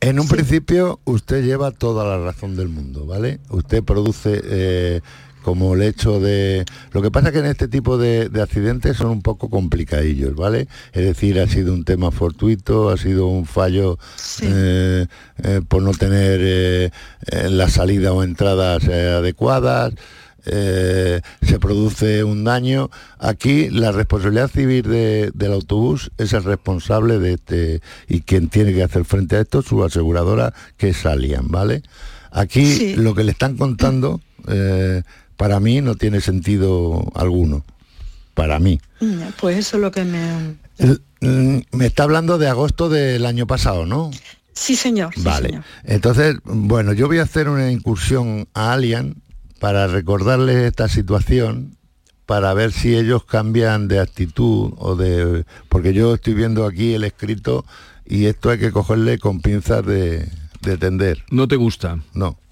En un principio usted lleva toda la razón del mundo, ¿vale? Usted produce eh, como el hecho de... Lo que pasa es que en este tipo de, de accidentes son un poco complicadillos, ¿vale? Es decir, ha sido un tema fortuito, ha sido un fallo eh, eh, por no tener eh, eh, la salida o entradas adecuadas. Eh, se produce un daño. Aquí la responsabilidad civil de- del autobús es el responsable de este y quien tiene que hacer frente a esto, su aseguradora, que es Allianz, ¿vale? Aquí Sí. lo que le están contando, eh, para mí no tiene sentido alguno. Para mí. Pues eso es lo que me... Mm, Me está hablando de agosto del año pasado, ¿no? Sí, señor. sí, Vale. señor. Entonces, bueno, yo voy a hacer una incursión a Allianz para recordarles esta situación, para ver si ellos cambian de actitud o de... Porque yo estoy viendo aquí el escrito y esto hay que cogerle con pinzas de, de tender. No te gusta. No. (laughs)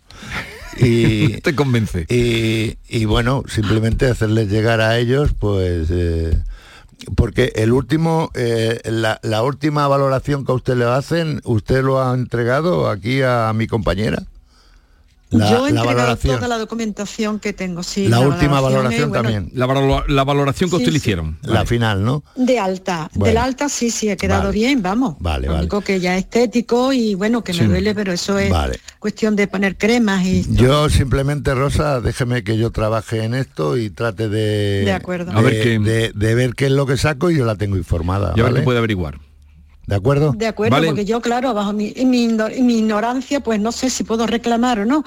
Y, te convence. Y, y bueno, simplemente hacerles llegar a ellos, pues... eh, porque el último, eh, la, la última valoración que a usted le hacen, usted lo ha entregado aquí a mi compañera. La, Yo he la valoración. toda la documentación que tengo, sí. La última valoración bueno, también. La, valo- la valoración que Sí, usted le sí. hicieron. La final, ¿no? De alta, Bueno. del alta sí, sí, he quedado Vale. bien, vamos. Vale, Lo vale. único que ya es estético y bueno, que Sí. me duele, pero eso es Vale. cuestión de poner cremas y Yo simplemente, Rosa, déjeme que yo trabaje en esto y trate de, De acuerdo. de, A ver qué- de- de ver qué es lo que saco y yo la tengo informada. Y a ver puede averiguar. ¿De acuerdo? de acuerdo, Vale. porque yo, claro, bajo mi, mi igno- mi ignorancia, pues no sé si puedo reclamar o no.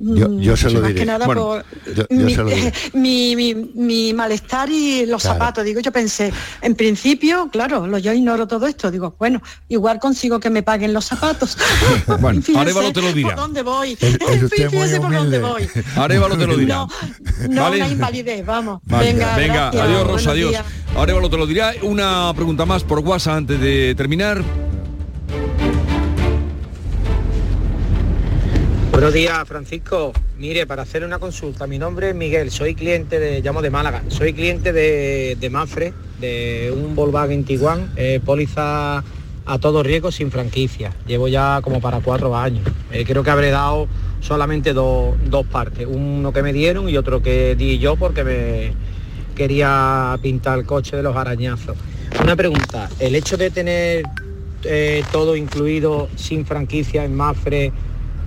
Yo- Mm, yo se lo más diré. que nada Bueno, por yo- yo mi, se lo diré. (laughs) mi, mi- mi malestar y los Claro. zapatos. Digo, yo pensé, en principio, claro, lo, yo ignoro todo esto. Digo, bueno, igual consigo que me paguen los zapatos. (laughs) Bueno, (laughs) Arevalo te lo dirá. ¿Por dónde voy? Es- es usted muy Fíjese por dónde voy. Arevalo te lo dirá. No, no Vale. una invalidez, vamos. Vale. Venga, Venga, gracias, adiós Rosa, adiós. días. Arevalo te lo dirá. Una pregunta más por WhatsApp antes de terminar. Buenos días, Francisco. Mire, para hacer una consulta, mi nombre es Miguel, soy cliente de, llamo de Málaga, soy cliente de, de Mafre, de un Volkswagen Tiguan, eh, póliza a todo riesgo sin franquicia. Llevo ya como para cuatro años. Eh, creo que habré dado solamente dos- dos partes, uno que me dieron y otro que di yo porque me quería pintar el coche de los arañazos. Una pregunta, el hecho de tener eh, todo incluido sin franquicia en Mafre,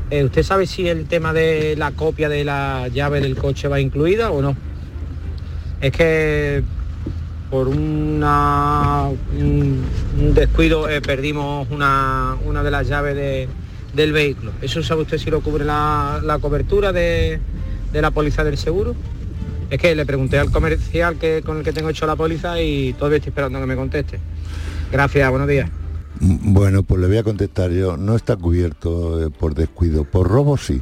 eh, ¿usted sabe si el tema de la copia de la llave del coche va incluida o no? Es que por una, un, descuido eh, perdimos una, una de las llaves de- del vehículo. ¿Eso sabe usted si lo cubre la, la cobertura de, de la póliza del seguro? Es que le pregunté al comercial que, con el que tengo hecho la póliza y todavía estoy esperando que me conteste. Gracias, buenos días. Bueno, pues le voy a contestar yo. No está cubierto eh, por descuido. Por robo sí.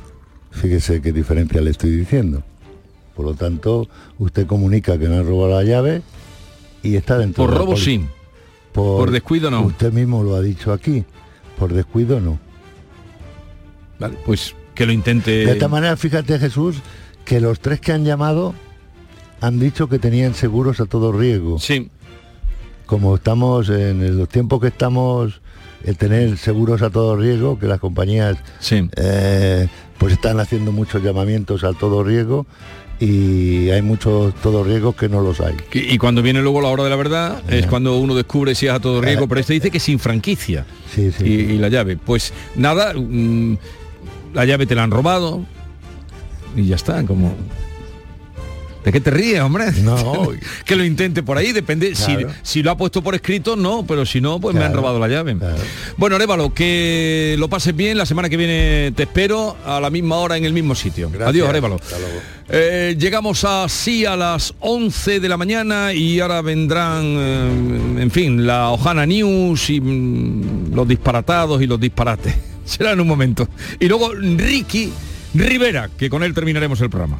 Fíjese qué diferencia le estoy diciendo. Por lo tanto, usted comunica que no ha robado la llave y está dentro Por de la robo póliza. sí. Por descuido no. Usted mismo lo ha dicho aquí. Por descuido no. Vale, pues que lo intente. De esta manera, fíjate Jesús, que los tres que han llamado han dicho que tenían seguros a todo riesgo. Sí. Como estamos en los tiempos que estamos, el tener seguros a todo riesgo, que las compañías eh, pues están haciendo muchos llamamientos al todo riesgo y hay muchos todo riesgos que no los hay. Y y cuando viene luego la hora de la verdad es cuando uno descubre si es a todo riesgo, pero este dice que sin franquicia. Sí, Y, y la llave. Pues nada, mm, la llave te la han robado y ya está, como... ¿De qué te ríes, hombre? No. (laughs) que lo intente por ahí, depende. Si, Claro. si lo ha puesto por escrito, no, pero si no, pues me han robado la llave. Bueno, Arévalo, que lo pases bien. La semana que viene te espero a la misma hora en el mismo sitio. Adiós, Arévalo. Eh, llegamos así a las 11 de la mañana y ahora vendrán, eh, en fin, la Ojana News y mm, los disparatados y los disparates. (laughs) Será en un momento. Y luego Ricky Rivera, que con él terminaremos el programa.